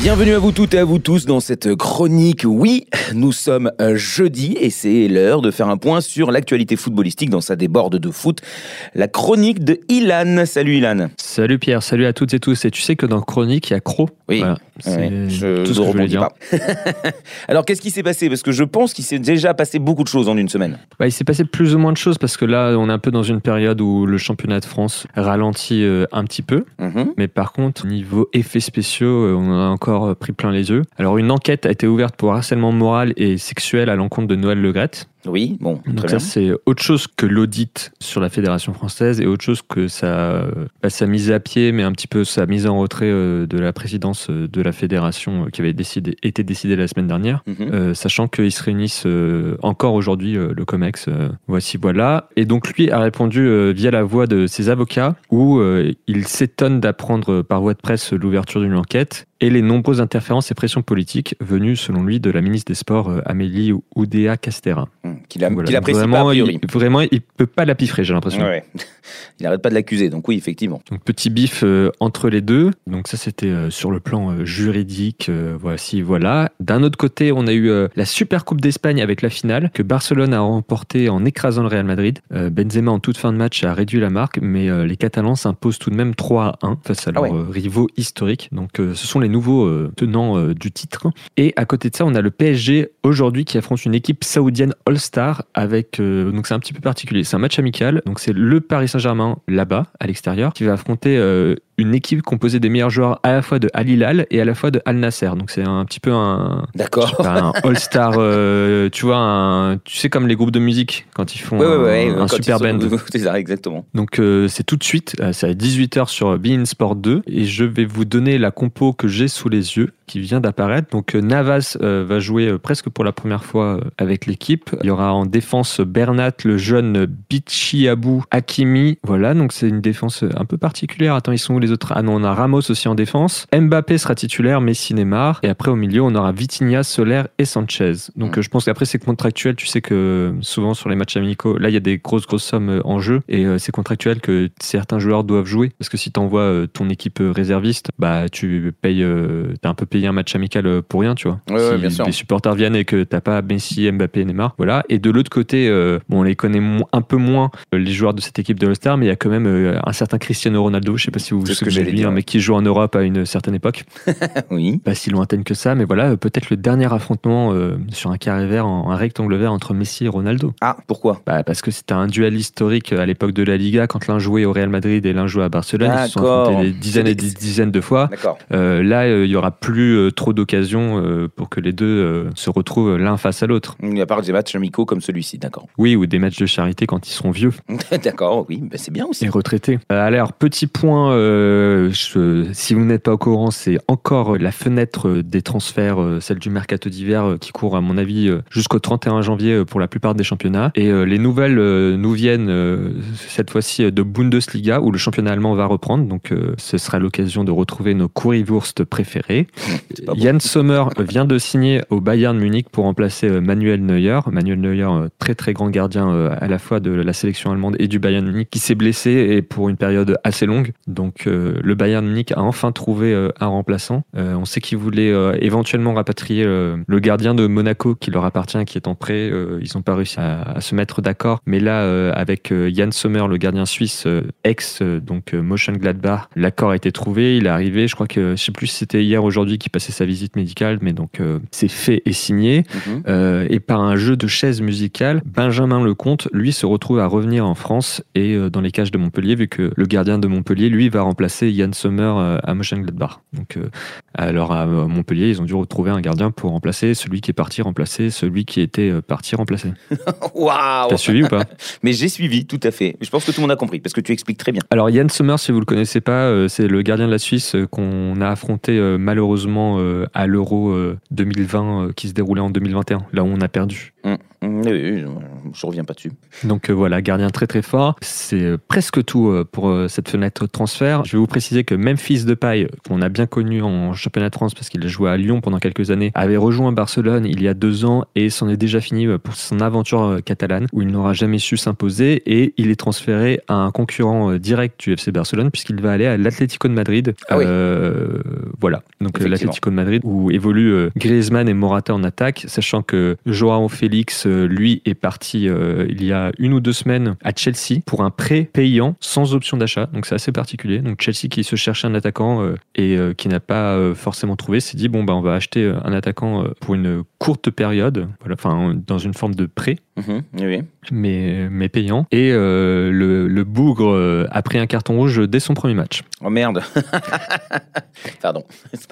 Bienvenue à vous toutes et à vous tous dans cette chronique. Oui, nous sommes euh, jeudi et c'est l'heure de faire un point sur l'actualité footballistique dans sa déborde de foot. La chronique de Ilan. Salut Ilan. Salut Pierre, salut à toutes et tous. Et tu sais que dans chronique, il y a Cro. Oui, Voilà, ouais, je tout ce ne que je dire. pas. Alors qu'est-ce qui s'est passé? Parce que je pense qu'il s'est déjà passé beaucoup de choses en une semaine. Bah, il s'est passé plus ou moins de choses parce que là, on est un peu dans une période où le championnat de France ralentit euh, un petit peu. Mhm. Mais par contre, niveau effets spéciaux, euh, on a encore euh, pris plein les yeux. Alors, une enquête a été ouverte pour harcèlement moral et sexuel à l'encontre de Noël Legrette. Oui, bon, Donc ça, c'est autre chose que l'audit sur la Fédération française et autre chose que sa, pas sa mise à pied, mais un petit peu sa mise en retrait euh, de la présidence euh, de la Fédération euh, qui avait décidé, été décidée la semaine dernière. Mhm. Euh, sachant qu'ils se réunissent encore aujourd'hui, le COMEX. voici, voilà. Et donc, lui a répondu via la voix de ses avocats, où il s'étonne d'apprendre par voie de presse l'ouverture d'une enquête et les nombreuses interférences et pressions politiques venues, selon lui, de la ministre des Sports, Amélie Oudéa Castera. Qu'il a- Voilà. Donc apprécie pas a vraiment, priori. il, vraiment, il peut pas la piffrer, j'ai l'impression. Ouais. Il arrête pas de l'accuser, donc oui, effectivement. Donc petit bif euh, entre les deux. Donc ça c'était euh, sur le plan euh, juridique. voici, voilà. D'un autre côté, on a eu la Super Coupe d'Espagne avec la finale que Barcelone a remportée en écrasant le Real Madrid. Benzema en toute fin de match a réduit la marque, mais les Catalans s'imposent tout de même 3 à 1 face à Ah leurs ouais. euh, rivaux historiques. Donc ce sont les nouveaux tenants du titre. Et à côté de ça, on a le PSG aujourd'hui qui affronte une équipe saoudienne All-Star avec euh, donc c'est un petit peu particulier. C'est un match amical. Donc c'est le Paris Saint-Germain là-bas à l'extérieur qui va affronter euh, une équipe composée des meilleurs joueurs à la fois de Al Hilal et à la fois de Al Nasser. Donc c'est un petit peu un D'accord. un All-Star, euh, tu vois, un, tu sais comme les groupes de musique quand ils font Ouais, ouais, un, ouais, un super sont- band. Exactement. Donc euh, c'est tout de suite, c'est à 18h sur Bein Sport 2 et je vais vous donner la compo que j'ai sous les yeux qui vient d'apparaître. Donc euh, Navas euh, va jouer presque pour la première fois avec l'équipe. Il y aura en défense Bernat, le jeune Bichi Abou Hakimi. Voilà, donc c'est une défense un peu particulière. Attends, ils sont où les autres Ah non, on a Ramos aussi en défense. Mbappé sera titulaire, Messi, Neymar. Et après au milieu, on aura Vitinha, Soler et Sanchez. Donc euh, je pense qu'après c'est contractuel. Tu sais que euh, souvent sur les matchs amicaux, là il y a des grosses grosses sommes euh, en jeu et c'est contractuel que certains joueurs doivent jouer parce que si t'envoies euh, ton équipe réserviste, bah tu payes, t'as un peu payé un match amical pour rien, tu vois. Ouais, ouais, si bien sûr. les supporters viennent et que t'as pas Messi, Mbappé, Neymar, voilà. Et de l'autre côté, euh, bon, on les connaît un peu moins les joueurs de cette équipe de All-Star, mais il y a quand même euh, un certain Cristiano Ronaldo. Je sais pas si vous vous C'est ce que de j'allais dire, un mec qui joue en Europe à une certaine époque Oui. pas si lointaine que ça, mais voilà, euh, peut-être le dernier affrontement euh, sur un carré vert, en, un rectangle vert entre Messi et Ronaldo. Ah, pourquoi? Bah, parce que c'était un duel historique à l'époque de la Liga, quand l'un jouait au Real Madrid et l'un jouait à Barcelone. Ils se sont affrontés des dizaines et des dizaines de fois. D'accord. Euh, là, euh, il y aura plus euh, trop d'occasions euh, pour que les deux euh, se retrouvent l'un face à l'autre. À part des matchs amicaux comme celui-ci, d'accord. Oui, ou des matchs de charité quand ils seront vieux d'accord, oui, bah, c'est bien aussi. et retraités. Euh, alors, petit point, euh, je- si vous n'êtes pas au courant, c'est encore la fenêtre euh, des transferts, euh, celle du mercato d'hiver, qui court, à mon avis, jusqu'au 31 janvier pour la plupart des championnats. Et les nouvelles nous viennent cette fois-ci de Bundesliga, où le championnat allemand va reprendre. Donc, ce sera l'occasion de retrouver nos Currywurst préférés. Bon. Yann Sommer vient de signer au Bayern Munich pour remplacer Manuel Neuer. Manuel Neuer, très très grand gardien à la fois de la sélection allemande et du Bayern Munich, qui s'est blessé et pour une période assez longue. Donc le Bayern Munich a enfin trouvé euh, un remplaçant. Euh, on sait qu'il voulait euh, éventuellement rapatrier le gardien de Monaco qui leur appartient, qui est en prêt. Ils n'ont pas réussi à, à se mettre d'accord. Mais là, avec Yann Sommer, le gardien suisse, ex donc euh, Mönchengladbach, l'accord a été trouvé. Il est arrivé. Je crois que je sais plus si c'était hier, ou aujourd'hui, qui passait sa visite médicale, mais donc c'est fait et signé. Mhm. Et par un jeu de chaises musicales, Benjamin Lecomte, lui, se retrouve à revenir en France et dans les cages de Montpellier, vu que le gardien de Montpellier, lui, va remplacer Yann Sommer euh, à Mönchengladbach. Donc, euh, alors à euh, Montpellier, ils ont dû retrouver un gardien pour remplacer celui qui est parti remplacer celui qui était parti remplacer. Waouh T'as suivi ou pas? Mais j'ai suivi, tout à fait. Je pense que tout le monde a compris, parce que tu expliques très bien. Alors Yann Sommer, si vous le connaissez pas, c'est le gardien de la Suisse qu'on a affronté malheureusement à l'Euro euh, 2020 euh, qui se déroulait en 2021, là où on a perdu. Mm. Mm, Oui, je reviens pas dessus. Donc euh, voilà, gardien très très fort. C'est euh, presque tout euh, pour cette fenêtre transfert. Je vais vous préciser que Memphis Depay, qu'on a bien connu en championnat de France parce qu'il a joué à Lyon pendant quelques années, avait rejoint Barcelone il y a deux ans et c'en est déjà fini pour son aventure catalane où il n'aura jamais su s'imposer et il est transféré à un concurrent direct du FC Barcelone puisqu'il va aller à l'Atlético de Madrid. Ah oui. Euh, voilà, donc l'Atlético de Madrid où évoluent Griezmann et Morata en attaque, sachant que Joao Félix, euh, lui, est parti euh, il y a une ou deux semaines à Chelsea pour un prêt payant sans option d'achat. Donc c'est assez particulier. Donc Chelsea qui se cherchait un attaquant euh, et euh, qui n'a pas forcément trouvé, s'est dit bon bah on va acheter un attaquant pour une courte période, voilà, enfin dans une forme de prêt Mhm, oui, mais, mais payant. Et le, le bougre a pris un carton rouge dès son premier match. Oh merde. Pardon.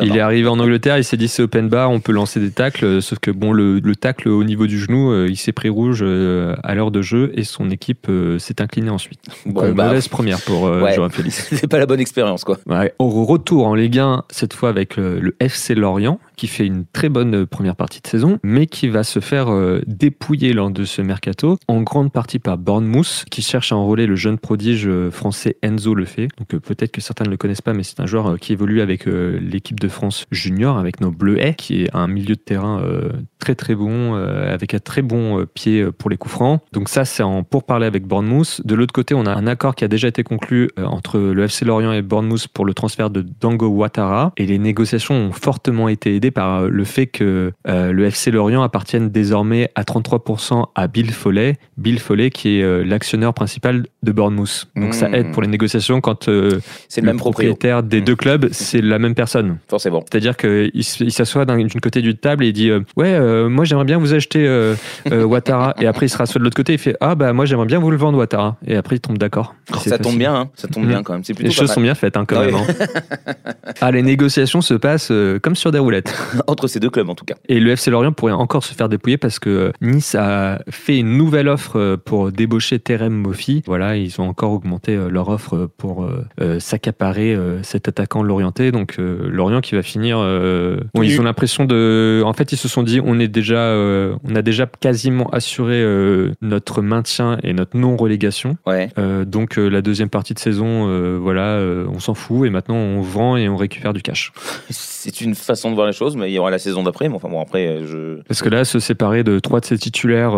Il est arrivé en Angleterre, il s'est dit c'est open bar, on peut lancer des tacles, sauf que bon, le, le tacle au niveau du genou, euh, il s'est pris rouge euh, à l'heure de jeu et son équipe euh, s'est inclinée ensuite. Donc, Bon, euh, bah, mauvaise première pour ouais. Joao Félix. C'est pas la bonne expérience, quoi. Ouais. Au retour en Ligue 1, cette fois avec le FC Lorient, qui fait une très bonne euh, première partie de saison, mais qui va se faire euh, dépouiller lors de ce mercato, en grande partie par Bournemouth, qui cherche à enrôler le jeune prodige euh, français Enzo Lefebvre. Donc peut-être que certains ne le connaissent pas, mais c'est un joueur qui évolue avec l'équipe de France junior, avec nos Bleuets, qui est un milieu de terrain très très bon, avec un très bon pied pour les coups francs. Donc ça, c'est en pourparler avec Bournemouth. De l'autre côté, on a un accord qui a déjà été conclu entre le FC Lorient et Bournemouth pour le transfert de Dango Ouattara. Et les négociations ont fortement été aidées par euh, le fait que euh, le FC Lorient appartienne désormais à 33% à Bill Foley. Bill Foley qui est euh, l'actionneur principal de Bournemouth. Donc ça aide pour les négociations quand euh, C'est le le même proprio. propriétaire des Mmh. deux clubs, c'est la même personne. Forcément. C'est-à-dire qu'il s'assoit d'un d'une côté du table et il dit euh, Ouais, euh, moi j'aimerais bien vous acheter euh, Ouattara. Et après il se rassoit de l'autre côté et il fait Ah, bah moi j'aimerais bien vous le vendre Ouattara. Et après il tombe d'accord. C'est Ça tombe bien, hein. Ça tombe Mhm. bien quand même. Plutôt Les choses mal. sont bien faites hein, quand Ah même. hein. ah, les négociations se passent comme sur des roulettes. Entre ces deux clubs, en tout cas. Et le FC Lorient pourrait encore se faire dépouiller parce que Nice a fait une nouvelle offre pour débaucher Terem Moffi. Voilà, ils ont encore augmenté euh, leur offre pour euh, euh, s'accaparer cet attaquant lorientais. Donc euh, Lorient qui va finir. bon, ils ont l'impression de. En fait, ils se sont dit on est déjà, on a déjà quasiment assuré notre maintien et notre non relégation. Ouais. Donc la deuxième partie de saison, voilà, on s'en fout et maintenant on vend et on récupère du cash. C'est une façon de voir les choses, mais il y aura la saison d'après. Mais enfin, bon, après, je. Parce que là, se séparer de trois de ses titulaires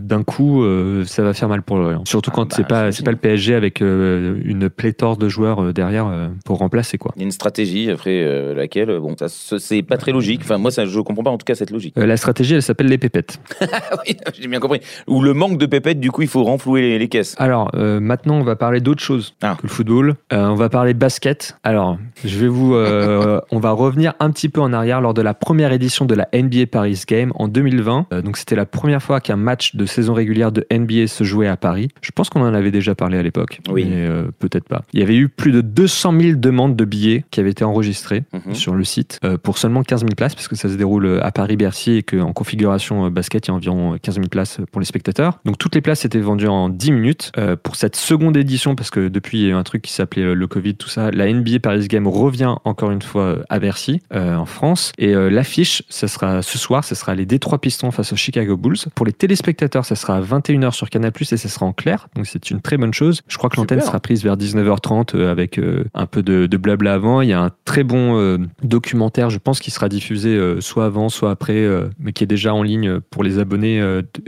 d'un coup, ça va faire mal pour Lorient. Surtout Ah quand bah, c'est pas. C'est pas le PSG avec euh, une pléthore de joueurs euh, derrière euh, pour remplacer quoi. Il y a une stratégie après laquelle, bon, ça, c'est pas très logique. Enfin, moi, ça, je comprends pas en tout cas cette logique. La stratégie, elle s'appelle les pépettes. Ah oui, j'ai bien compris. Ou le manque de pépettes, du coup, il faut renflouer les, les caisses. Alors maintenant, on va parler d'autre chose Ah. que le football. On va parler basket. Alors, je vais vous, on va revenir un petit peu en arrière lors de la première édition de la NBA Paris Game en 2020. Euh, donc c'était la première fois qu'un match de saison régulière de NBA se jouait à Paris. Je pense qu'on en avait déjà parlé à l'époque, Oui. mais euh, peut-être pas. Il y avait eu plus de 200 000 demandes de billets qui avaient été enregistrées Mhm. sur le site euh, pour seulement 15 000 places parce que ça se déroule euh, à Paris-Bercy et qu'en configuration basket, il y a environ 15 000 places pour les spectateurs. Donc toutes les places étaient vendues en 10 minutes. Euh, pour cette seconde édition, parce que depuis il y a eu un truc qui s'appelait le Covid, tout ça, la NBA Paris Game revient encore une fois à Bercy, en France. Et l'affiche, ça sera ce soir, ce sera les Détroits Pistons face aux Chicago Bulls. Pour les téléspectateurs, ça sera à 21h sur Canal+, et ça sera en clair. Donc c'est une très bonne chose. Je crois que l'antenne sera prise vers 19h30 euh, avec euh, un peu de, de blabla avant. Il y a un très bon euh, documentaire, je pense, qui sera diffusé soit avant, soit après, mais qui est déjà en ligne pour les abonnés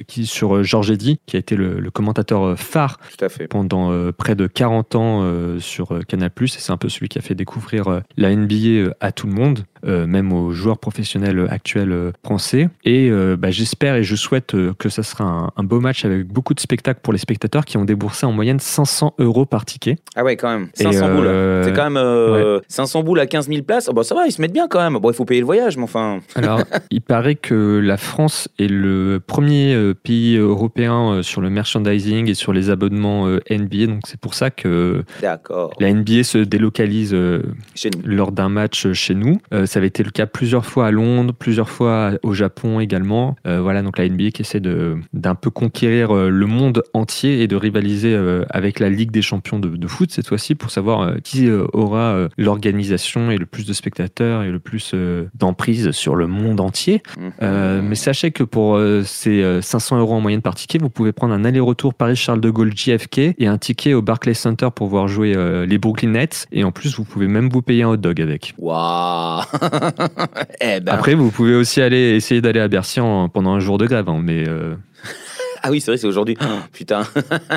qui, sur Georges Eddy, qui a été le, le commentateur phare Tout à fait. pendant près de 40 ans sur Canal+. Et c'est un peu celui qui a fait découvrir la NBA à tout le monde, même aux joueurs professionnels euh, actuels euh, français. Et euh, bah, j'espère et je souhaite euh, que ça sera un, un beau match avec beaucoup de spectacles pour les spectateurs qui ont déboursé en moyenne 500 euros par ticket. Ah ouais, quand même. Et, 500 boules. euh, C'est quand même euh, 500 boules à 15 000 places. Oh, bah, ça va, ils se mettent bien quand même. Bon, il faut payer le voyage, mais enfin. Alors, il paraît que la France est le premier euh, pays européen euh, sur le merchandising et sur les abonnements euh, NBA. Donc c'est pour ça que la NBA se délocalise euh, lors d'un match chez nous. Ça avait été le cas plusieurs fois à Londres, plusieurs fois au Japon également. Euh, voilà, donc la NBA qui essaie de d'un peu conquérir euh, le monde entier et de rivaliser euh, avec la Ligue des champions de, de foot cette fois-ci pour savoir euh, qui aura l'organisation et le plus de spectateurs et le plus d'emprise sur le monde entier. Mhm. Euh, mais sachez que pour ces euh, 500 euros en moyenne par ticket, vous pouvez prendre un aller-retour Paris-Charles de Gaulle JFK et un ticket au Barclays Center pour voir jouer les Brooklyn Nets. Et en plus, vous pouvez même vous payer un hot dog avec. Waouh Eh ben. Après, vous pouvez aussi aller essayer d'aller à Bercy en- pendant un jour de grève, hein, mais euh, Ah oui, c'est vrai, c'est aujourd'hui. Oh, putain.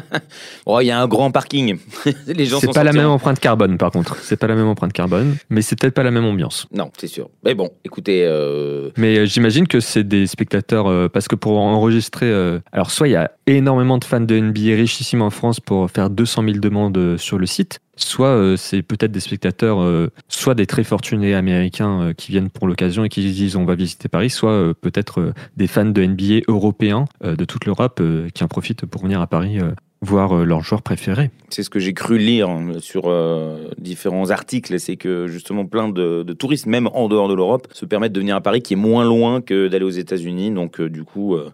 oh, il y a un grand parking. Les gens c'est pas la même empreinte carbone par contre. C'est pas la même empreinte carbone, mais c'est peut-être pas la même ambiance. Non, c'est sûr. Mais bon, écoutez. euh, Mais euh, j'imagine que c'est des spectateurs euh, parce que pour enregistrer, euh, alors soit il y a énormément de fans de NBA richissimes en France pour faire 200 000 demandes sur le site, soit euh, c'est peut-être des spectateurs, euh, soit des très fortunés américains euh, qui viennent pour l'occasion et qui disent on va visiter Paris, soit peut-être des fans de NBA européens de toute l'Europe qui en profitent pour venir à Paris euh, voir euh, leurs joueurs préférés. C'est ce que j'ai cru lire hein, sur euh, différents articles, c'est que justement plein de, de touristes, même en dehors de l'Europe, se permettent de venir à Paris, qui est moins loin que d'aller aux États-Unis. Donc euh, du coup, euh,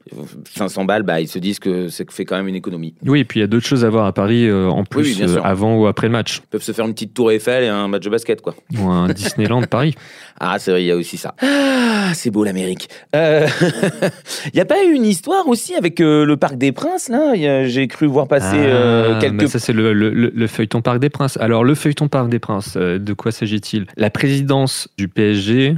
500 balles, bah, ils se disent que ça fait quand même une économie. Oui, et puis il y a d'autres choses à voir à Paris euh, en plus oui, euh, avant ou après le match, Ils peuvent se faire une petite tour Eiffel et un match de basket, quoi. ou un Disneyland Paris. Ah, c'est vrai, il y a aussi ça. Ah, c'est beau l'Amérique. Euh, Il n'y a pas eu une histoire aussi avec euh, le Parc des Princes, là? J'ai cru voir passer euh, Ah, quelques... mais ça c'est le, le- le- le feuilleton Parc des Princes. Alors le feuilleton Parc des Princes, euh, de quoi s'agit-il? La présidence du PSG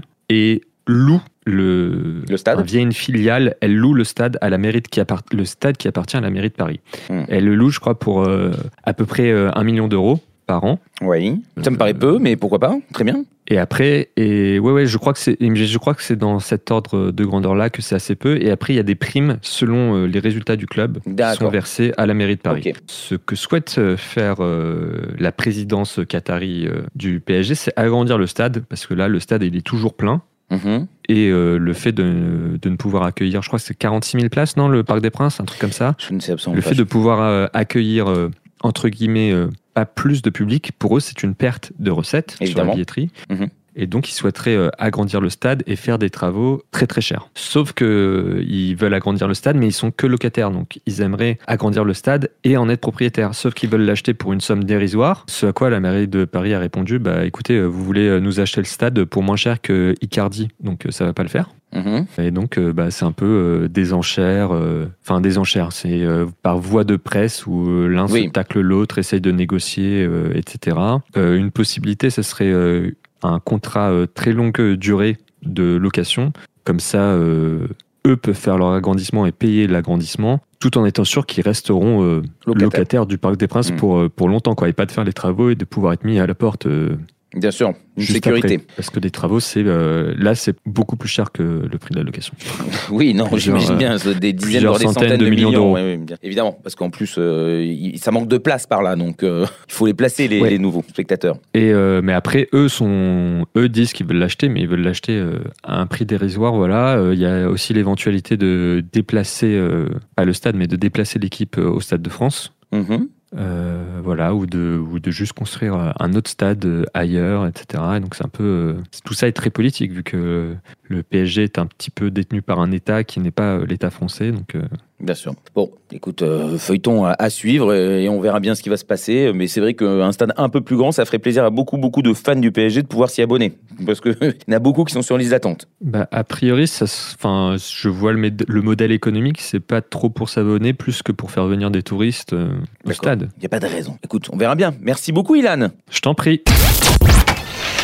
loue le, Le stade via une filiale, elle loue le stade à la mairie de- qui appart- le stade qui appartient à la mairie de Paris. Hmm. Elle le loue, je crois, pour euh, à peu près euh, un million d'euros par an. Oui, ça me paraît peu, mais pourquoi pas? Très bien. Et après, et ouais, ouais, je crois que c'est, je crois que c'est dans cet ordre de grandeur-là que c'est assez peu. Et après, il y a des primes selon euh, les résultats du club qui sont versés à la mairie de Paris. Ce que souhaite euh, faire euh, la présidence qatari du PSG, c'est agrandir le stade parce que là, le stade il est toujours plein. Mhm. Et euh, le fait de, de ne pouvoir accueillir, je crois que c'est 46 000 places, non, le Parc des Princes, un truc comme ça. Je ne sais absolument Le pas. fait de pouvoir euh, accueillir, euh, entre guillemets, euh, pas plus de public, pour eux, c'est une perte de recettes sur la billetterie. Mhm. Et donc, ils souhaiteraient euh, agrandir le stade et faire des travaux très très chers. Sauf que euh, ils veulent agrandir le stade, mais ils sont que locataires. Donc, ils aimeraient agrandir le stade et en être propriétaires. Sauf qu'ils veulent l'acheter pour une somme dérisoire. Ce à quoi la mairie de Paris a répondu bah écoutez, euh, vous voulez nous acheter le stade pour moins cher que Icardi, donc ça va pas le faire. Mhm. Et donc, euh, bah, c'est un peu euh, des enchères. euh, Enfin, des enchères, c'est par voie de presse où l'un Oui. se tacle l'autre, essaye de négocier, etc. Une possibilité, ce serait un contrat euh, très longue durée de location. Comme ça, euh, eux peuvent faire leur agrandissement et payer l'agrandissement, tout en étant sûrs qu'ils resteront euh, Locataire. locataires du Parc des Princes Mm. pour, euh, pour longtemps, quoi, et pas de faire les travaux et de pouvoir être mis à la porte euh, Bien sûr, une juste sécurité. après. Parce que des travaux, c'est euh, là, c'est beaucoup plus cher que le prix de la location. Oui, non, j'imagine euh, bien, des dizaines, voire des centaines centaines de de millions millions. d'euros. évidemment, parce qu'en plus, euh, il- ça manque de place par là, donc euh, il faut les placer, les, Ouais. les nouveaux spectateurs. Et mais après, eux sont, eux disent qu'ils veulent l'acheter, mais ils veulent l'acheter à un prix dérisoire. Voilà. Il y a aussi l'éventualité de déplacer, pas le stade, mais de déplacer l'équipe au stade de France. Mhm. Euh, voilà, ou de, ou de juste construire euh, un autre stade euh, ailleurs, etc. Et donc c'est un peu, tout ça est très politique vu que le PSG est un petit peu détenu par un État qui n'est pas l'État français. Donc Bien sûr. Bon, écoute, euh, feuilleton à, à suivre et on verra bien ce qui va se passer. Mais c'est vrai qu'un stade un peu plus grand, ça ferait plaisir à beaucoup, beaucoup de fans du PSG de pouvoir s'y abonner. Parce qu'il y en a beaucoup qui sont sur liste d'attente. Bah, a priori, ça, je vois le, modèle économique, c'est pas trop pour s'abonner, plus que pour faire venir des touristes euh, au stade. Il n'y a pas de raison. Écoute, on verra bien. Merci beaucoup, Ilan. Je t'en prie.